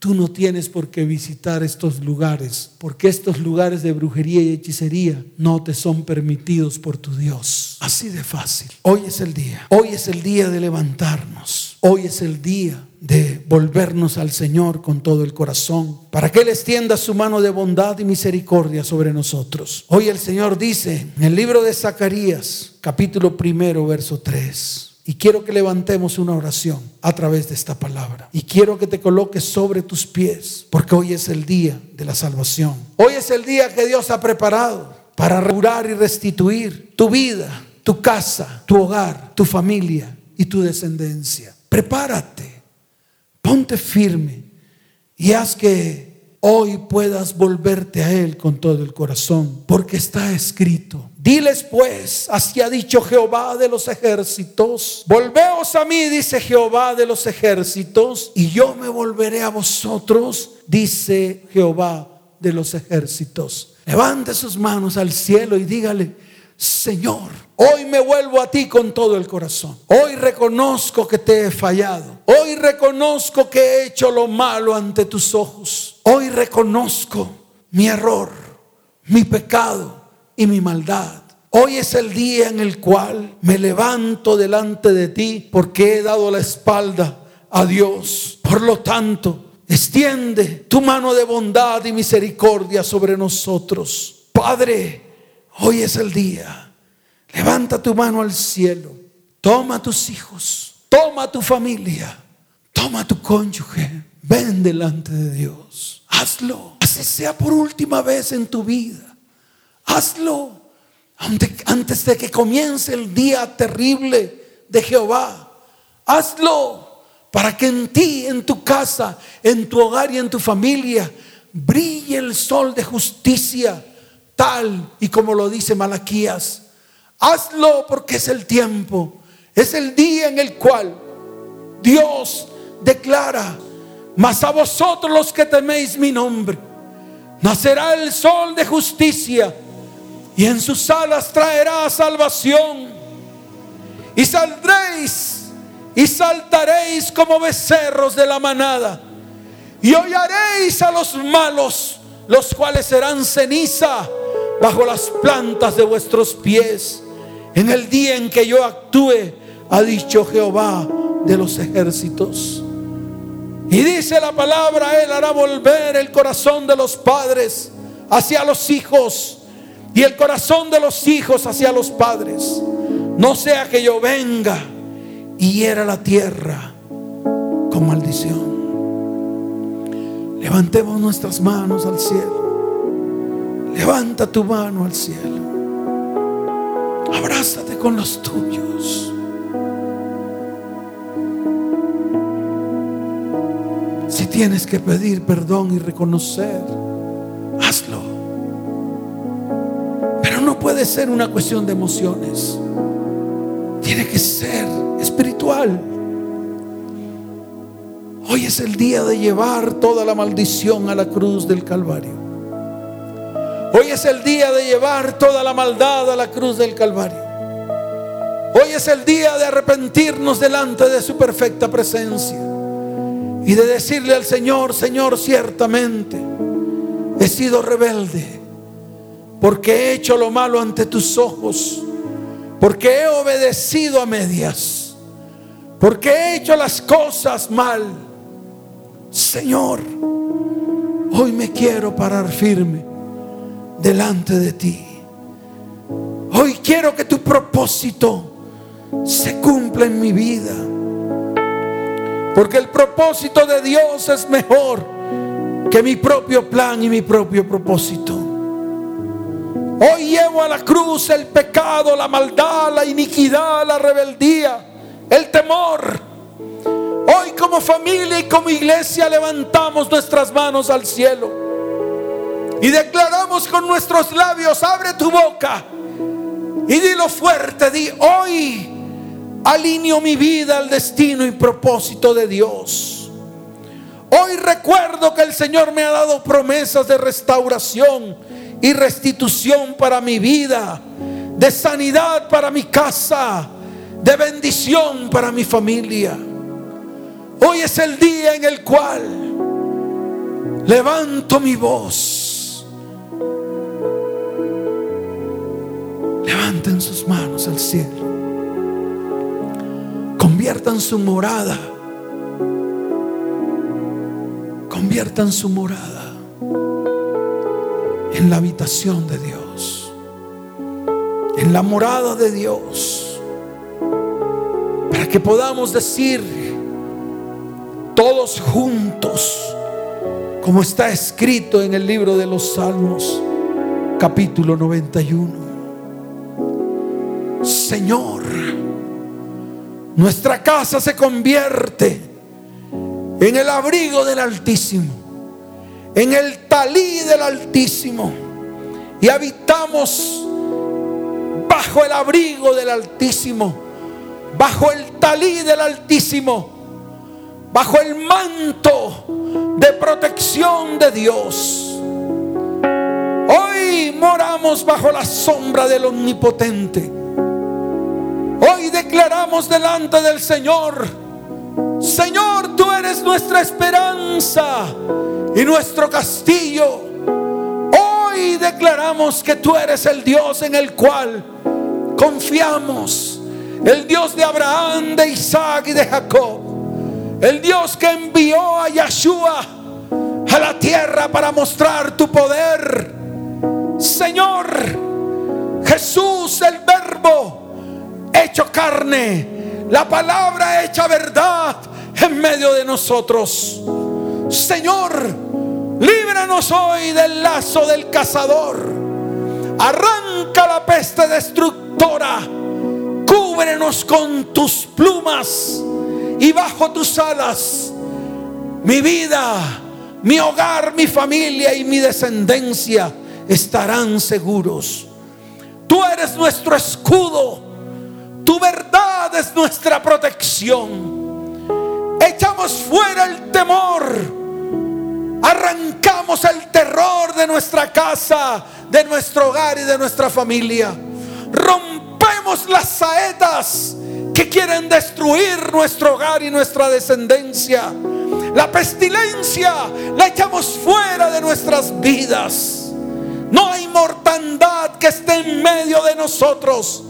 Speaker 1: tú no tienes por qué visitar estos lugares, porque estos lugares de brujería y hechicería no te son permitidos por tu Dios. Así de fácil. Hoy es el día. Hoy es el día de levantarnos. Hoy es el día de volvernos al Señor con todo el corazón, para que Él extienda su mano de bondad y misericordia sobre nosotros. Hoy el Señor dice en el libro de Zacarías, capítulo primero, verso 3. Y quiero que levantemos una oración a través de esta palabra. Y quiero que te coloques sobre tus pies, porque hoy es el día de la salvación. Hoy es el día que Dios ha preparado para restaurar y restituir tu vida, tu casa, tu hogar, tu familia y tu descendencia. Prepárate, ponte firme y haz que hoy puedas volverte a Él con todo el corazón, porque está escrito. Diles pues, así ha dicho Jehová de los ejércitos, volveos a mí, dice Jehová de los ejércitos, y yo me volveré a vosotros, dice Jehová de los ejércitos. Levante sus manos al cielo y dígale, Señor, hoy me vuelvo a ti con todo el corazón. Hoy reconozco que te he fallado. Hoy reconozco que he hecho lo malo ante tus ojos. Hoy reconozco mi error, mi pecado y mi maldad. Hoy es el día en el cual me levanto delante de ti porque he dado la espalda a Dios. Por lo tanto, extiende tu mano de bondad y misericordia sobre nosotros. Padre, Hoy es el día. Levanta tu mano al cielo. Toma tus hijos. Toma tu familia. Toma tu cónyuge. Ven delante de Dios. Hazlo. Así sea por última vez en tu vida. Hazlo. Antes de que comience el día terrible de Jehová. Hazlo para que en ti, en tu casa, en tu hogar y en tu familia brille el sol de justicia tal y como lo dice Malaquías. Hazlo porque es el tiempo, es el día en el cual Dios declara, mas a vosotros los que teméis mi nombre, nacerá el sol de justicia y en sus alas traerá salvación y saldréis y saltaréis como becerros de la manada y hollaréis a los malos, los cuales serán ceniza bajo las plantas de vuestros pies. En el día en que yo actúe, ha dicho Jehová de los ejércitos. Y dice la palabra, Él hará volver el corazón de los padres hacia los hijos y el corazón de los hijos hacia los padres. No sea que yo venga y hiera la tierra con maldición. Levantemos nuestras manos al cielo. Levanta tu mano al cielo. Abrázate con los tuyos. Si tienes que pedir perdón y reconocer, puede ser una cuestión de emociones. Tiene que ser espiritual. Hoy es el día de llevar toda la maldición a la cruz del Calvario. Hoy es el día de llevar toda la maldad a la cruz del Calvario. Hoy es el día de arrepentirnos delante de su perfecta presencia y de decirle al Señor, Señor, ciertamente he sido rebelde porque he hecho lo malo ante tus ojos, porque he obedecido a medias, porque he hecho las cosas mal. Señor, hoy me quiero parar firme delante de ti. Hoy quiero que tu propósito se cumpla en mi vida. Porque el propósito de Dios es mejor que mi propio plan y mi propio propósito. Hoy llevo a la cruz el pecado, la maldad, la iniquidad, la rebeldía, el temor. Hoy como familia y como iglesia levantamos nuestras manos al cielo Y declaramos con nuestros labios, abre tu boca y dilo fuerte, di, hoy alineo mi vida al destino y propósito de Dios. Hoy recuerdo que el Señor me ha dado promesas de restauración y restitución para mi vida, de sanidad para mi casa, de bendición para mi familia. Hoy es el día en el cual levanto mi voz. Levanten sus manos al cielo. Conviertan su morada. Conviertan su morada en la habitación de Dios. En la morada de Dios. Para que podamos decir todos juntos, como está escrito en el libro de los Salmos, capítulo 91. Señor, nuestra casa se convierte en el abrigo del Altísimo, en el talí del Altísimo, y habitamos bajo el abrigo del Altísimo, bajo el talí del Altísimo bajo el manto de protección de Dios. Hoy moramos bajo la sombra del Omnipotente. Hoy declaramos delante del Señor, Señor, tú eres nuestra esperanza y nuestro castillo. Hoy declaramos que tú eres el Dios en el cual confiamos, el Dios de Abraham, de Isaac y de Jacob. El Dios que envió a Yeshua a la tierra para mostrar tu poder. Señor, Jesús el verbo hecho carne, la palabra hecha verdad en medio de nosotros. Señor, líbranos hoy del lazo del cazador. Arranca la peste destructora. Cúbrenos con tus plumas y bajo tus alas mi vida, mi hogar, mi familia y mi descendencia estarán seguros. Tú eres nuestro escudo, tu verdad es nuestra protección. Echamos fuera el temor, arrancamos el terror de nuestra casa, de nuestro hogar y de nuestra familia. Rompemos las saetas que quieren destruir nuestro hogar y nuestra descendencia. La pestilencia la echamos fuera de nuestras vidas. No hay mortandad que esté en medio de nosotros.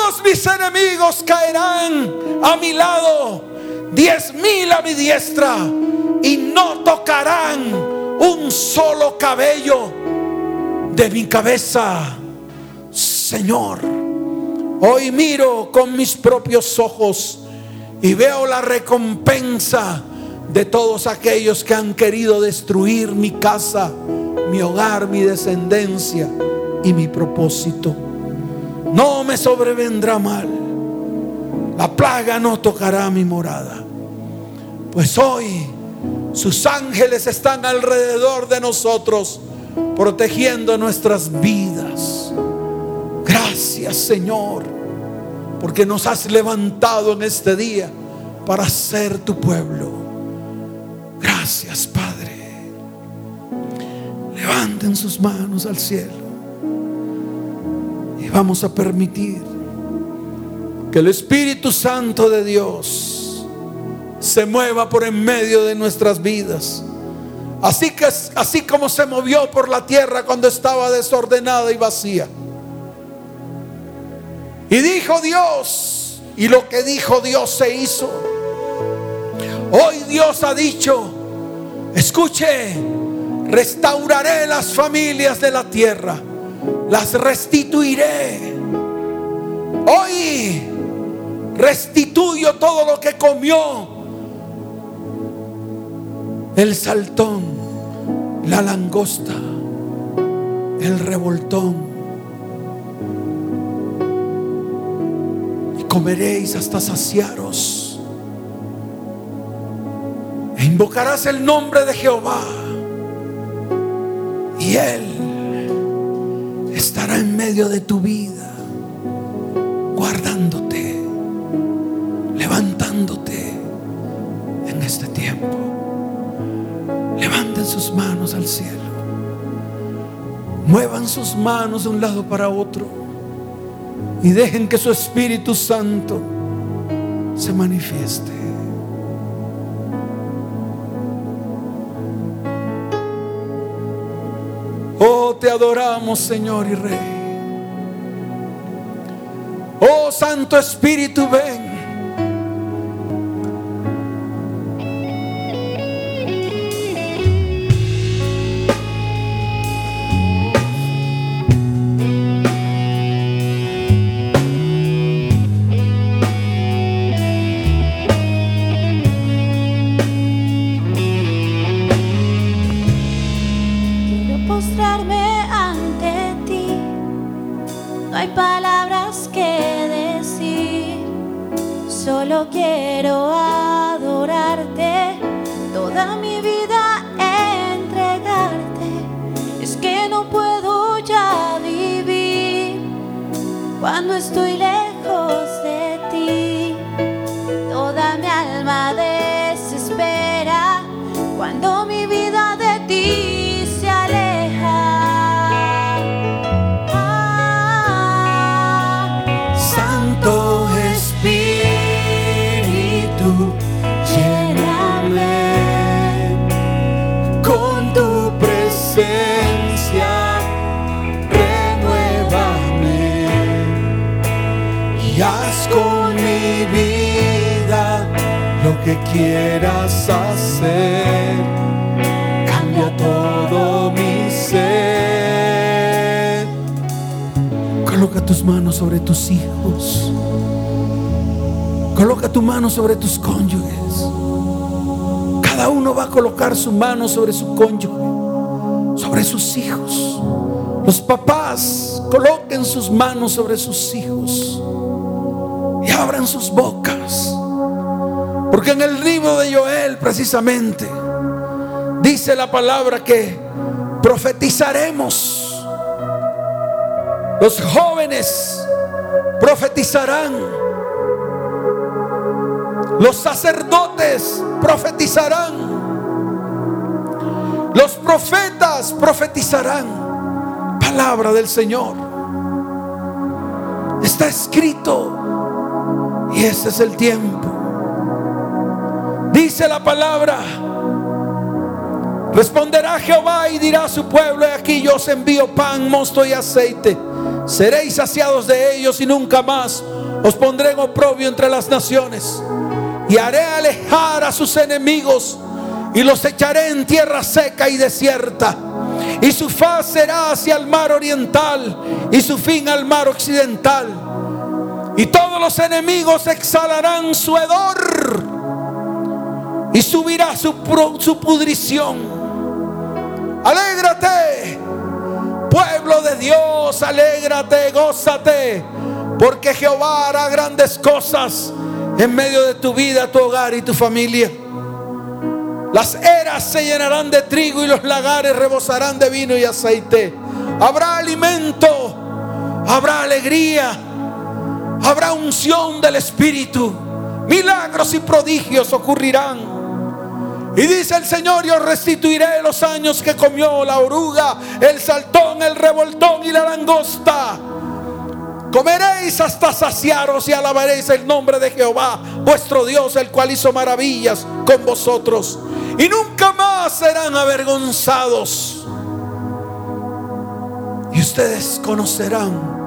Speaker 1: Todos mis enemigos caerán a mi lado. Diez mil a mi diestra. Y no tocarán un solo cabello de mi cabeza. Señor. Hoy miro con mis propios ojos y veo la recompensa de todos aquellos que han querido destruir mi casa, mi hogar, mi descendencia y mi propósito. No me sobrevendrá mal. La plaga no tocará mi morada. Pues hoy sus ángeles están alrededor de nosotros, protegiendo nuestras vidas. Gracias Señor, porque nos has levantado en este día para ser tu pueblo. Gracias Padre. Levanten sus manos al cielo vamos a permitir que el Espíritu Santo de Dios se mueva por en medio de nuestras vidas. Así que así como se movió por la tierra cuando estaba desordenada y vacía. Y dijo Dios, y lo que dijo Dios se hizo. Hoy Dios ha dicho, escuche, restauraré las familias de la tierra, las restituiré. Hoy restituyo todo lo que comió el saltón, la langosta, el revoltón comeréis hasta saciaros. E invocarás el nombre de Jehová. Y Él estará en medio de tu vida, guardándote, levantándote en este tiempo. Levanten sus manos al cielo. Muevan sus manos de un lado para otro y dejen que su Espíritu Santo se manifieste. Te adoramos, Señor y Rey. Oh, Santo Espíritu, ven. Quieras hacer. Cambia todo mi ser. Coloca tus manos sobre tus hijos. Coloca tu mano sobre tus cónyuges. Cada uno va a colocar su mano sobre su cónyuge, sobre sus hijos. Los papás coloquen sus manos sobre sus hijos abran sus bocas porque en el libro de Joel precisamente dice la palabra que profetizaremos. Los jóvenes profetizarán. Los sacerdotes profetizarán. Los profetas profetizarán. Palabra del Señor. Está escrito. Y ese es el tiempo. Dice la palabra. Responderá Jehová y dirá a su pueblo, aquí yo os envío pan, mosto y aceite. Seréis saciados de ellos y nunca más os pondré en oprobio entre las naciones. Y haré alejar a sus enemigos y los echaré en tierra seca y desierta. Y su faz será hacia el mar oriental y su fin al mar occidental. Y todos los enemigos exhalarán su hedor y subirá su, pudrición. Alégrate, pueblo de Dios, alégrate, gózate, porque Jehová hará grandes cosas en medio de tu vida, tu hogar y tu familia. Las eras se llenarán de trigo y los lagares rebosarán de vino y aceite. Habrá alimento, habrá alegría, habrá unción del Espíritu. Milagros y prodigios ocurrirán. Y dice el Señor, yo restituiré los años que comió la oruga, el saltón, el revoltón y la langosta. Comeréis hasta saciaros y alabaréis el nombre de Jehová, vuestro Dios, el cual hizo maravillas con vosotros. Y nunca más serán avergonzados. Y ustedes conocerán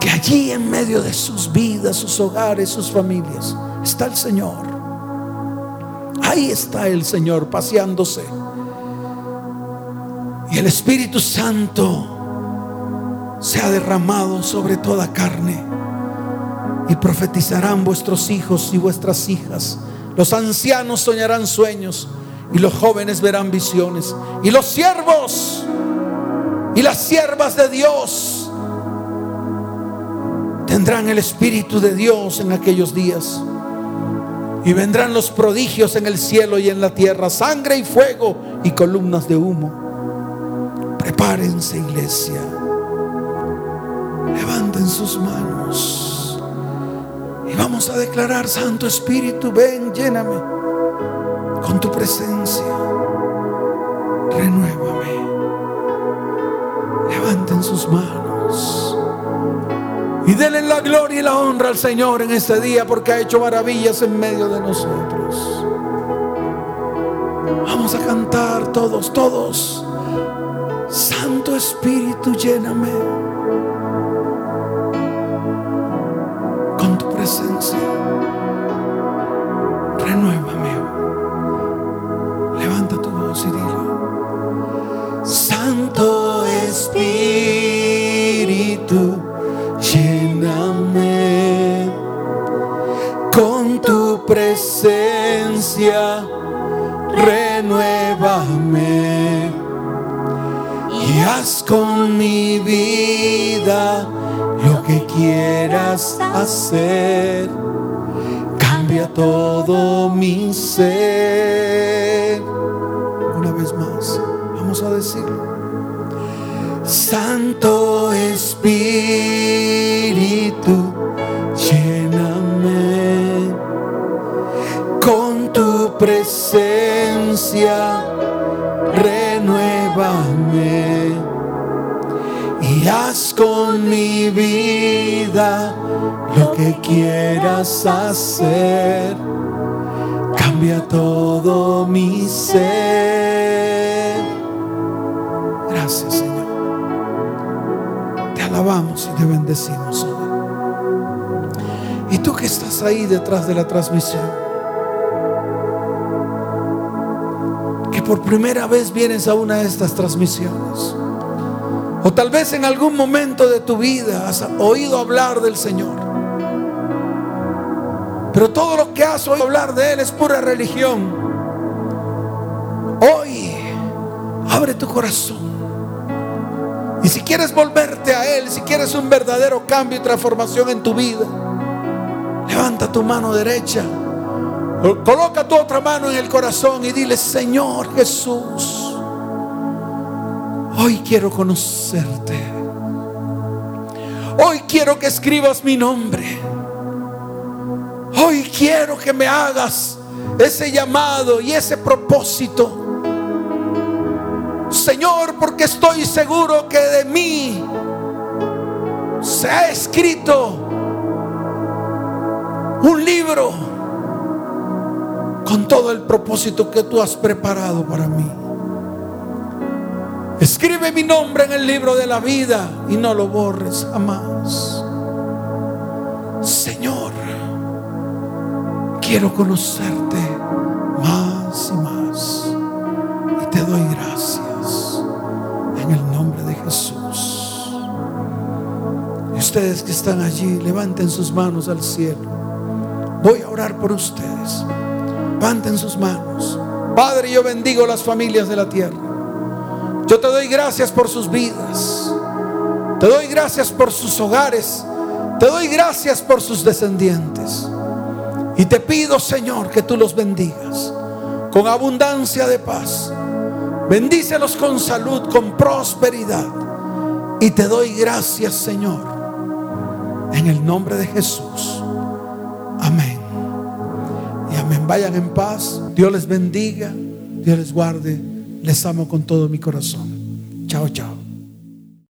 Speaker 1: que allí en medio de sus vidas, sus hogares, sus familias, está el Señor Ahí está el Señor paseándose. Y el Espíritu Santo se ha derramado sobre toda carne. Y profetizarán vuestros hijos y vuestras hijas. Los ancianos soñarán sueños y los jóvenes verán visiones. Y los siervos y las siervas de Dios tendrán el Espíritu de Dios en aquellos días. Y vendrán los prodigios en el cielo y en la tierra, sangre y fuego y columnas de humo. Prepárense, iglesia. Levanten sus manos. Y vamos a declarar, Santo Espíritu, ven, lléname con tu presencia. Renuévame. Levanten sus manos. Y denle la gloria y la honra al Señor en este día porque ha hecho maravillas en medio de nosotros. Vamos a cantar todos, todos. Santo Espíritu, lléname con mi vida lo que quieras hacer. Cambia todo mi ser. Una vez más, vamos a decirlo. Santo Espíritu, lléname con tu presencia, y haz con mi vida lo que quieras hacer. Cambia todo mi ser. Gracias, Señor. Te alabamos y te bendecimos hoy. Y tú que estás ahí detrás de la transmisión, que por primera vez vienes a una de estas transmisiones, o tal vez en algún momento de tu vida has oído hablar del Señor, pero todo lo que has oído hablar de Él es pura religión. Hoy abre tu corazón. Y si quieres volverte a Él, si quieres un verdadero cambio y transformación en tu vida, levanta tu mano derecha, coloca tu otra mano en el corazón y dile, Señor Jesús, hoy quiero conocerte. Hoy quiero que escribas mi nombre. Hoy quiero que me hagas ese llamado y ese propósito. Señor, porque estoy seguro que de mí se ha escrito un libro con todo el propósito que tú has preparado para mí. Escribe mi nombre en el libro de la vida y no lo borres jamás. Señor, quiero conocerte más y más. Y te doy gracias en el nombre de Jesús. Y ustedes que están allí, levanten sus manos al cielo. Voy a orar por ustedes. Levanten sus manos. Padre, yo bendigo las familias de la tierra. Yo te doy gracias por sus vidas. Te doy gracias por sus hogares. Te doy gracias por sus descendientes. Y te pido, Señor, que tú los bendigas con abundancia de paz. Bendícelos con salud, con prosperidad. Y te doy gracias, Señor, en el nombre de Jesús. Amén. Y amén. Vayan en paz. Dios les bendiga. Dios les guarde. Les amo con todo mi corazón. Chao, chao.